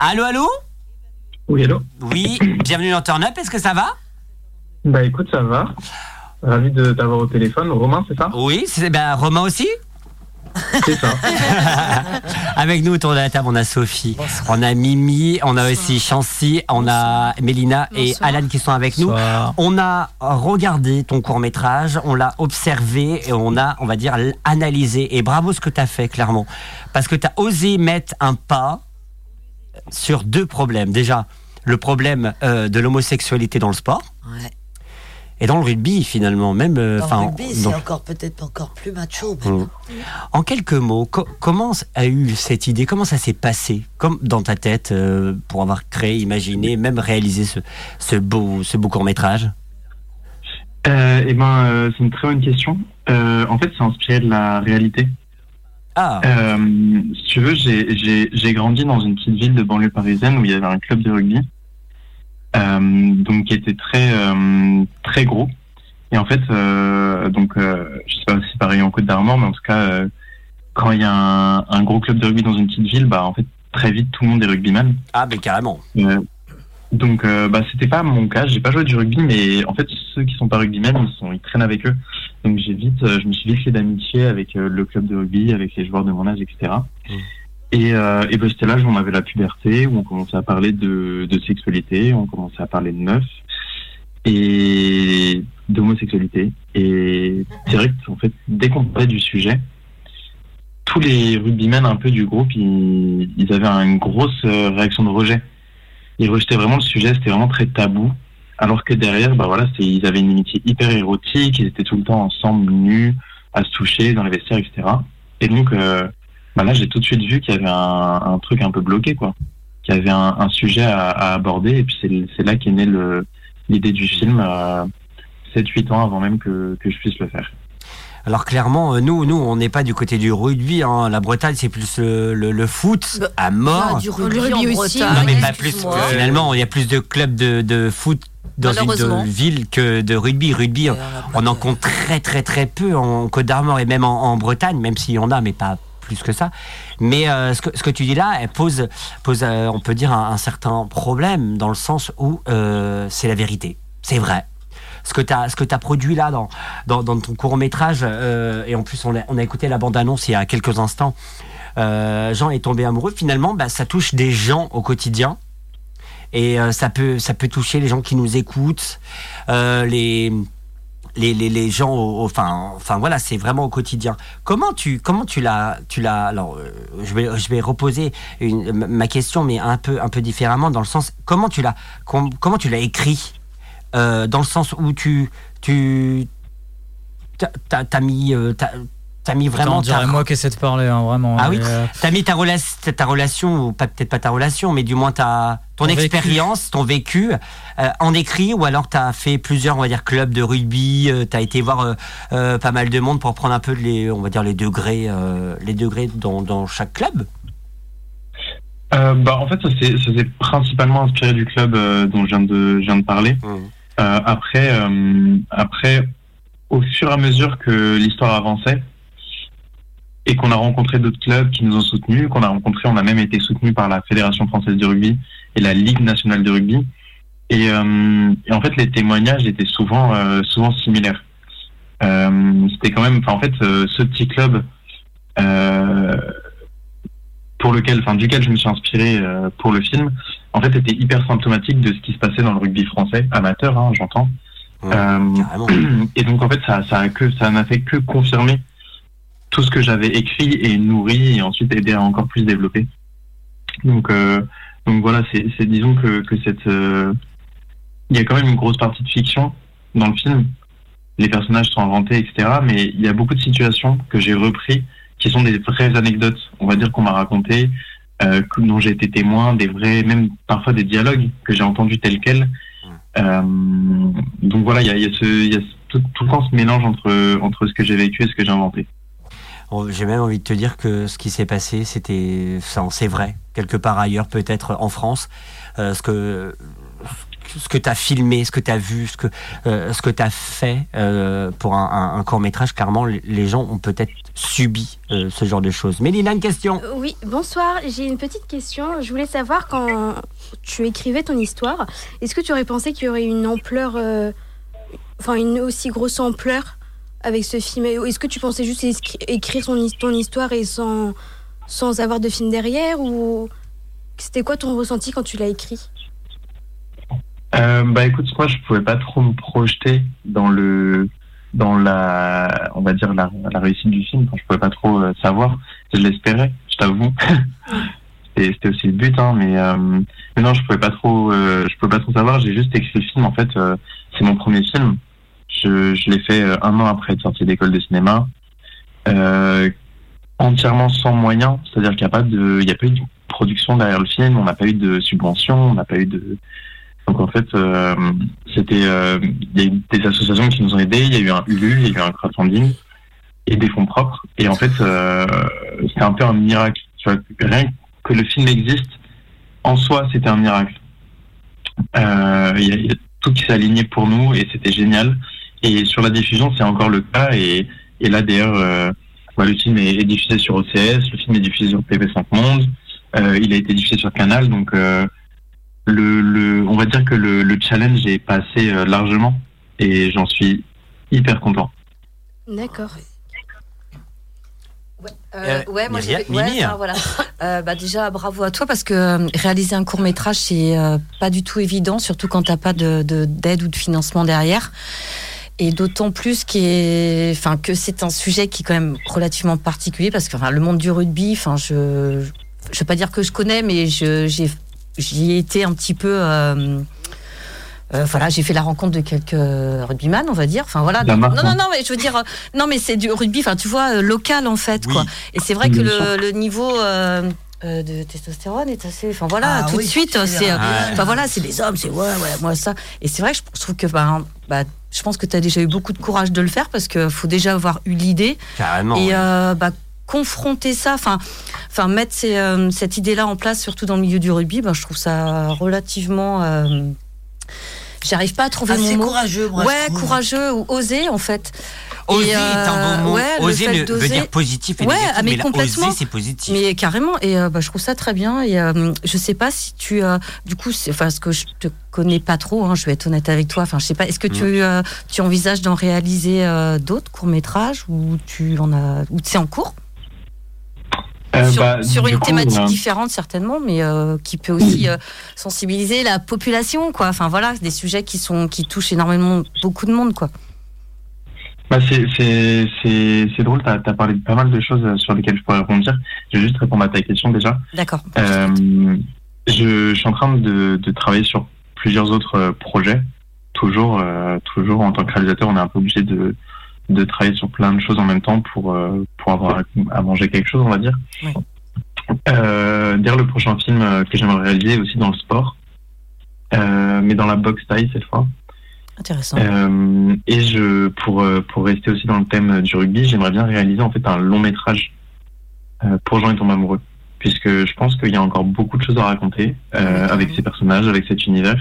Allô, allô Oui, allô Oui, bienvenue dans Turn Up, est-ce que ça va Bah écoute, ça va. Ravi de t'avoir au téléphone. Romain, c'est ça Oui, c'est ben, Romain aussi C'est ça. Avec nous autour de la table, on a Sophie, on a Mimi, on a aussi Chancy, on a Mélina et. Alan qui sont avec nous. On a regardé ton court métrage, on l'a observé et on a, on va dire, analysé. Et bravo ce que tu as fait, clairement. Parce que tu as osé mettre un pas sur deux problèmes. Déjà, le problème euh, de l'homosexualité dans le sport Ouais. et dans le rugby, finalement. Même, euh, Dans le rugby, c'est encore peut-être encore plus macho. même. Mm. En quelques mots, co- comment a eu cette idée Comment ça s'est passé Comme dans ta tête euh, pour avoir créé, imaginé, même réalisé ce, ce beau, ce beau court métrage Euh, eh ben, euh, c'est une très bonne question. Euh, en fait, c'est inspiré de la réalité. Ah, Euh, si tu veux, j'ai- grandi dans une petite ville de banlieue parisienne où il y avait un club de rugby, euh, donc qui était très euh, très gros. Et en fait, euh, donc, euh, je sais pas si c'est pareil en Côte d'Armor, mais en tout cas, euh, quand il y a un, un gros club de rugby dans une petite ville, bah en fait, très vite, tout le monde est rugbyman. ah, mais carrément. Euh, donc, euh, bah, c'était pas mon cas. J'ai pas joué du rugby, mais en fait, ceux qui sont pas rugbymen, ils sont, ils traînent avec eux. Donc, j'ai vite, euh, je me suis vite fait d'amitié avec euh, le club de rugby, avec les joueurs de mon âge, etc. Et, euh, et ben, c'était l'âge où on avait la puberté, où on commençait à parler de, de sexualité, on commençait à parler de meufs et d'homosexualité. Et direct, en fait, dès qu'on parlait du sujet, tous les rugbymen un peu du groupe, ils, ils avaient une grosse euh, réaction de rejet ils rejetaient vraiment le sujet, c'était vraiment très tabou. Alors que derrière, bah voilà, ils avaient une amitié hyper érotique, ils étaient tout le temps ensemble, nus, à se toucher dans les vestiaires, etc. Et donc, euh, bah là, j'ai tout de suite vu qu'il y avait un, un truc un peu bloqué, quoi. Qu'il y avait un, un sujet à, à aborder, et puis c'est là qu'est née l'idée du film, euh, 7-8 ans avant même que, que je puisse le faire. Alors clairement, euh, nous, nous, on n'est pas du côté du rugby. hein. La Bretagne, c'est plus le, le- le foot Bah, à mort. a du Le rugby, rugby en aussi, Bretagne, Non, mais pas plus. Finalement, il y a plus de clubs de, de foot dans une ville que de rugby. Rugby, on, en compte très très très peu en Côte d'Armor et même en, en Bretagne, même s'il y en a, mais pas plus que ça. Mais euh, ce, que, ce que tu dis là, elle pose, pose euh, on peut dire, un, un certain problème dans le sens où euh, c'est la vérité. C'est vrai. Ce que tu as, as produit là dans, ton court métrage, et en plus on a, écouté la bande-annonce il y a quelques instants, euh, Jean est tombé amoureux, finalement, bah, ça touche des gens au quotidien. Et euh, ça, peut, ça peut toucher les gens qui nous écoutent, euh, les, les, les, les gens, au- enfin, voilà, c'est vraiment au quotidien. Comment tu, comment tu l'as, tu l'as. Alors, euh, je vais, je vais reposer ma- question, mais un peu, un peu différemment, dans le sens, comment tu l'as, com- comment tu l'as écrit, euh, dans le sens où tu, tu, t'as, mis, euh, t'as, t'as mis vraiment. Attends, moi qui essaie de parler, hein, vraiment. Ah oui Et, euh, T'as mis ta, rela- ta relation, ou pas peut-être pas ta relation, mais du moins ta, ton Ton vécu. expérience, ton vécu, euh, en écrit, ou alors t'as fait plusieurs, on va dire, clubs de rugby, euh, t'as été voir euh, euh, pas mal de monde pour prendre un peu les, on va dire, les degrés, euh, les degrés dans, dans chaque club? Euh, bah, en fait, ça s'est principalement inspiré du club euh, dont je viens de, je viens de parler. Euh, après, euh, après, au fur et à mesure que l'histoire avançait et qu'on a rencontré d'autres clubs qui nous ont soutenus, qu'on a rencontré, on a même été soutenu par la Fédération française de rugby et la Ligue nationale de rugby. Et, euh, en fait, les témoignages étaient souvent, euh, souvent similaires. Euh, C'était quand même, en fait, euh, ce petit club euh, pour lequel, enfin, duquel je me suis inspiré euh, pour le film, en fait, était hyper symptomatique de ce qui se passait dans le rugby français, amateur, hein, j'entends. Ouais, Euh, et donc en fait, ça, ça a que, ça n'a fait que confirmer tout ce que j'avais écrit et nourri et ensuite aidé à encore plus développer. Donc, euh, donc voilà, c'est, c'est disons que, que cette, euh, il y a quand même une grosse partie de fiction dans le film. Les personnages sont inventés, etc. Mais il y a beaucoup de situations que j'ai repris qui sont des vraies anecdotes, on va dire qu'on m'a racontées, euh, dont j'ai été témoin, des vrais, même parfois des dialogues que j'ai entendus tels quels. Euh, donc voilà, il y a, il y a ce, il y a tout, tout le temps ce mélange entre, entre ce que j'ai vécu et ce que j'ai inventé. Oh, J'ai même envie de te dire que ce qui s'est passé, c'était, c'est vrai, quelque part ailleurs, peut-être en France, euh, ce que ce que tu as filmé, ce que tu as vu, ce que, ce que tu as fait pour un, court métrage, clairement, les gens ont peut-être subi ce genre de choses. Mélina, une question Oui, bonsoir. J'ai une petite question. Je voulais savoir quand tu écrivais ton histoire, est-ce que tu aurais pensé qu'il y aurait une ampleur, enfin une aussi grosse ampleur avec ce film? Est-ce que tu pensais juste écrire ton, histoire sans, sans avoir de film derrière ou c'était quoi ton ressenti quand tu l'as écrit? Euh, Bah écoute, moi je pouvais pas trop me projeter dans le dans la on va dire la, la réussite du film. Quand je pouvais pas trop euh, savoir, je l'espérais, je t'avoue. C'était aussi le but, hein, mais, euh, mais non, je pouvais pas trop, je pouvais pas trop savoir. J'ai juste écrit le film. En fait, c'est mon premier film. Je, je l'ai fait un an après être sorti d'école de cinéma entièrement sans moyens, c'est-à-dire qu'il n'y a pas de, il y a pas eu de production derrière le film, on n'a pas eu de subvention, on n'a pas eu de, donc en fait, euh, c'était, euh, il y a eu des associations qui nous ont aidés, il y a eu un ULU, il y a eu un crowdfunding et des fonds propres, et en fait, euh, c'était un peu un miracle. Rien que le film existe, en soi, c'était un miracle. Euh, il y, a tout qui s'est aligné pour nous et c'était génial. Et sur la diffusion, c'est encore le cas. Et, et là, d'ailleurs, euh, le film est, diffusé sur OCS, le film est diffusé sur TV5 Monde, il a été diffusé sur Canal, donc le, le, on va dire que le, le challenge est passé euh, largement et j'en suis hyper content. D'accord. Ouais, ouais, moi j'ai ouais, voilà. bah déjà bravo à toi parce que réaliser un court métrage c'est pas du tout évident, surtout quand t'as pas de d'aide ou de financement derrière et d'autant plus est, enfin, que c'est un sujet qui est quand même relativement particulier parce que enfin, le monde du rugby, enfin, je, je vais pas dire que je connais, mais je, j'ai, j'y ai été un petit peu. Euh, euh, voilà, j'ai fait la rencontre de quelques rugbyman, on va dire. Enfin voilà. Non, non, non, mais je veux dire, euh, non, mais c'est du rugby. Enfin, tu vois, local en fait, quoi. Et c'est vrai que le, le niveau de testostérone est assez. Enfin voilà, ah tout de suite, c'est. Enfin voilà, c'est des hommes, c'est ouais, ouais, moi ça. Et c'est vrai que je trouve que ben, bah, je pense que tu as déjà eu beaucoup de courage de le faire parce qu'il faut déjà avoir eu l'idée. Carrément. Et euh, bah, confronter ça, enfin, enfin mettre euh, cette idée-là en place, surtout dans le milieu du rugby, bah, je trouve ça relativement. Euh, j'arrive pas à trouver Assez mon mot. courageux, moi. Ouais, courageux ou osé en fait. Oser est un bon mot. oser veut dire positif et ouais, négatif, mais, complètement. oser c'est positif. Mais carrément, et bah, je trouve ça très bien. Et je sais pas si tu, du coup, enfin, ce que je te connais pas trop, hein, je vais être honnête avec toi. Enfin, je sais pas, est-ce que tu, mm. euh, tu envisages d'en réaliser euh, d'autres courts-métrages ou tu en as, ou c'est en cours? Euh, sur, bah, sur une thématique différente certainement, mais qui peut aussi sensibiliser la population, quoi. Enfin voilà, des sujets qui sont qui touchent énormément beaucoup de monde, quoi. Bah c'est drôle, tu as, as, parlé de pas mal de choses sur lesquelles je pourrais répondre. Je vais juste répondre à ta question déjà. D'accord. je, je, suis en train de, de travailler sur plusieurs autres euh, projets. Toujours, euh, toujours en tant que réalisateur, on est un peu obligé de, de travailler sur plein de choses en même temps pour, euh, pour avoir à manger quelque chose, on va dire. Oui. dire le prochain film que j'aimerais réaliser aussi dans le sport, mais dans la boxe taille cette fois. Intéressant. et je, pour, pour rester aussi dans le thème du rugby, j'aimerais bien réaliser en fait un long métrage pour Jean et tombe amoureux puisque je pense qu'il y a encore beaucoup de choses à raconter euh, avec ces personnages, avec cet univers.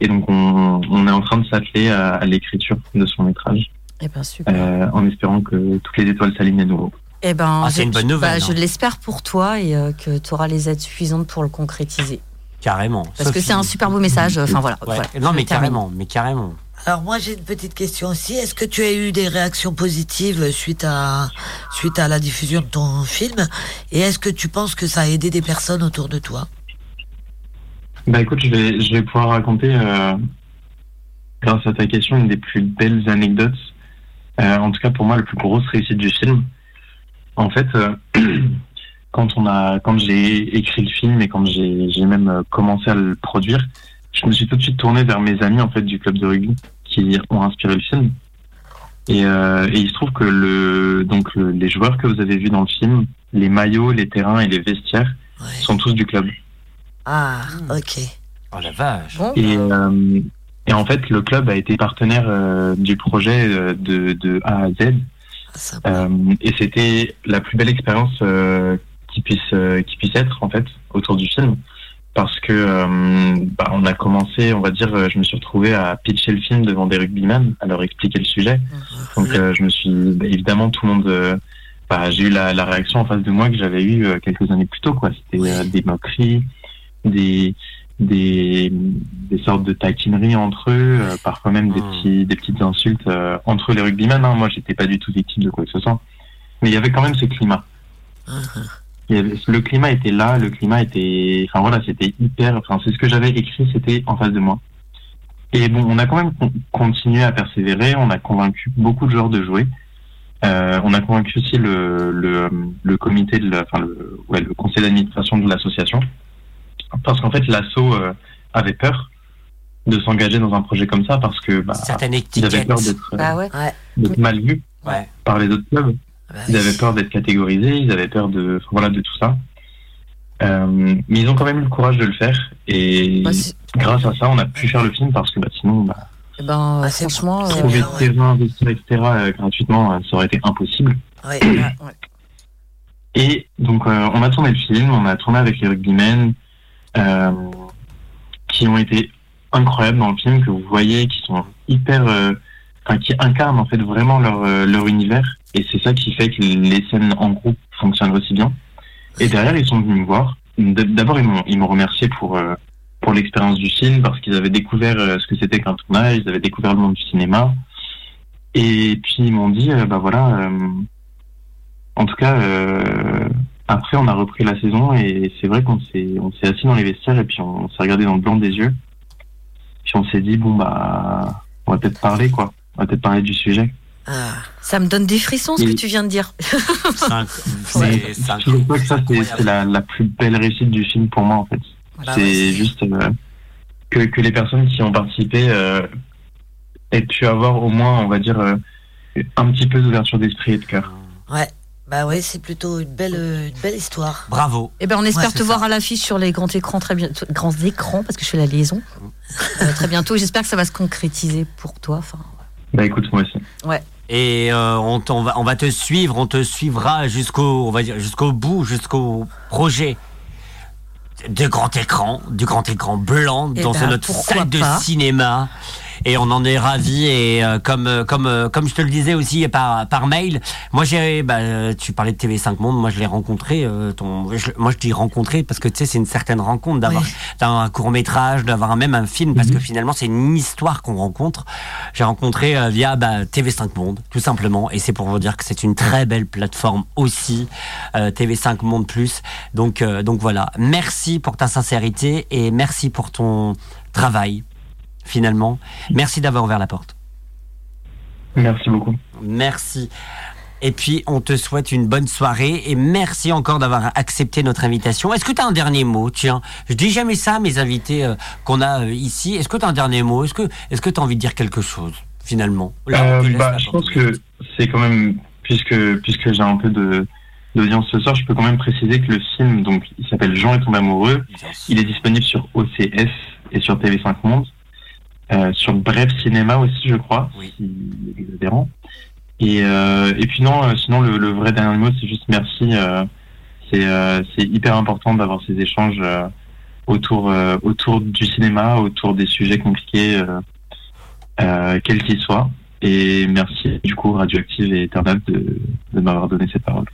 Et donc, on, on est en train de s'atteler à, à l'écriture de son métrage. Eh ben, super. Euh, en espérant que toutes les étoiles s'alignent à nouveau. Eh ben, ah, c'est une bonne nouvelle. Bah, je l'espère pour toi et euh, que tu auras les aides suffisantes pour le concrétiser. Carrément. Parce que c'est un super beau message. Enfin voilà. Ouais. non, mais carrément, mais carrément. Alors moi j'ai une petite question aussi. Est-ce que tu as eu des réactions positives suite à suite à la diffusion de ton film? Et est-ce que tu penses que ça a aidé des personnes autour de toi? Bah écoute, je vais je vais pouvoir raconter euh, grâce à ta question une des plus belles anecdotes. Euh, en tout cas pour moi, la plus grosse réussite du film. En fait, euh, quand on a quand j'ai écrit le film et quand j'ai même commencé à le produire, je me suis tout de suite tourné vers mes amis en fait du club de rugby qui ont inspiré le film. Et, euh, et il se trouve que le, donc les joueurs que vous avez vus dans le film, les maillots, les terrains et les vestiaires sont tous du club. Ah, ok. Oh la vache. Et, euh, et en fait, le club a été partenaire euh, du projet euh, de, de A à Z. Ah, euh, et c'était la plus belle expérience qui puisse qui puisse être en fait autour du film parce que bah, on a commencé, on va dire, je me suis retrouvé à pitcher le film devant des rugbymen, à leur expliquer le sujet. Donc je me suis, bah, évidemment, tout le monde, bah, j'ai eu la, la, réaction en face de moi que j'avais eu quelques années plus tôt, quoi. C'était des moqueries, des des, des sortes de taquineries entre eux, euh, parfois même des, hmm. petits, des petites insultes euh, entre les rugbymen. Hein. Moi, j'étais pas du tout victime de quoi que ce soit. Mais il y avait quand même ce climat. Uh-huh. le climat était là, le climat était... Enfin voilà, c'était hyper... Enfin, c'est ce que j'avais écrit, c'était en face de moi. Et bon, on a quand même continué à persévérer, on a convaincu beaucoup de joueurs de jouer. Euh, on a convaincu aussi le, le, le comité, de la, enfin le, ouais, le conseil d'administration de l'association parce qu'en fait l'assaut euh, avait peur de s'engager dans un projet comme ça parce que bah, ils avaient peur d'être bah mal vus par les autres clubs. Bah ils avaient peur d'être catégorisés, ils avaient peur de voilà de tout ça. Euh, mais ils ont quand même eu le courage de le faire et grâce à ça on a pu faire le film parce que sinon bah, eh ben, ah, franchement trouver euh, terrain, investir etc gratuitement ça aurait été impossible. Et donc on a tourné le film, on a tourné avec les rugbymen, euh, qui ont été incroyables dans le film, que vous voyez, qui sont hyper, euh, qui incarnent en fait vraiment leur, euh, leur univers. Et c'est ça qui fait que les scènes en groupe fonctionnent aussi bien. Et derrière, ils sont venus me voir. D'abord, ils m'ont, remercié pour, pour l'expérience du film, parce qu'ils avaient découvert ce que c'était qu'un tournage, ils avaient découvert le monde du cinéma. Et puis, ils m'ont dit, bah voilà, en tout cas, après, on a repris la saison et c'est vrai qu'on s'est, on s'est assis dans les vestiaires et puis on, s'est regardé dans le blanc des yeux. Puis on s'est dit, bon, bah, on va peut-être parler, quoi. On va peut-être parler du sujet. Ah, ça me donne des frissons ce que tu viens de dire. c'est, Je crois que ça, c'est, la, la, plus belle réussite du film pour moi, en fait. Bah c'est juste euh, que, que les personnes qui ont participé euh, aient pu avoir au moins, on va dire, euh, un petit peu d'ouverture d'esprit et de cœur. Bah ouais, c'est plutôt une belle, une belle histoire. Bravo. Eh ben, on espère te voir à l'affiche sur les grands écrans très bientôt, grands écrans parce que je fais la liaison euh, très bientôt. J'espère que ça va se concrétiser pour toi. Enfin. Bah écoute, moi aussi. Ouais. Et euh, on, on, va, on va te suivre, on te suivra jusqu'au, on va dire jusqu'au bout, jusqu'au projet de grand écran, du grand écran blanc eh dans ben, notre salle de cinéma et on en est ravis et euh, comme euh, comme euh, comme je te le disais aussi par par mail moi j'ai bah, tu parlais de TV5 Monde moi je l'ai rencontré ton moi je dis rencontré parce que tu sais c'est une certaine rencontre d'avoir un court métrage d'avoir même un film parce que mhm. finalement c'est une histoire qu'on rencontre. J'ai rencontré via bah, TV5 Monde tout simplement. Et c'est pour vous dire que c'est une très belle plateforme aussi TV5 Monde Plus. Donc donc voilà. Merci pour ta sincérité et merci pour ton travail finalement. Merci d'avoir ouvert la porte. Merci beaucoup. Merci. Et puis, on te souhaite une bonne soirée et merci encore d'avoir accepté notre invitation. Est-ce que tu as un dernier mot? Tiens, je dis jamais ça à mes invités euh, qu'on a euh, ici. Est-ce que tu as un dernier mot? Est-ce que est tu as envie de dire quelque chose finalement? Euh, bah, Je pense que c'est quand même, puisque, puisque j'ai un peu de d'audience ce soir, je peux quand même préciser que le film, donc, il s'appelle Jean et ton amoureux. Il est disponible sur OCS et sur TV5 Monde. Euh, sur Bref Cinéma aussi, je crois, oui. si Et, euh, et puis non, euh, sinon le, le, vrai dernier mot, c'est juste merci. C'est hyper important d'avoir ces échanges autour autour du cinéma, autour des sujets compliqués, quels qu'ils soient. Et merci du coup Radioactive et Eternal de, de m'avoir donné cette parole.